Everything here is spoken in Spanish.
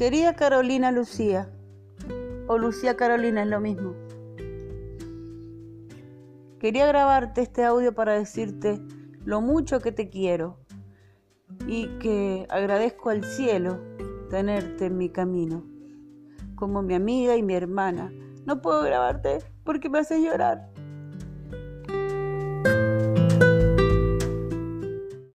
Querida Carolina Lucía, o Lucía Carolina es lo mismo. Quería grabarte este audio para decirte lo mucho que te quiero y que agradezco al cielo tenerte en mi camino, como mi amiga y mi hermana. No puedo grabarte porque me haces llorar.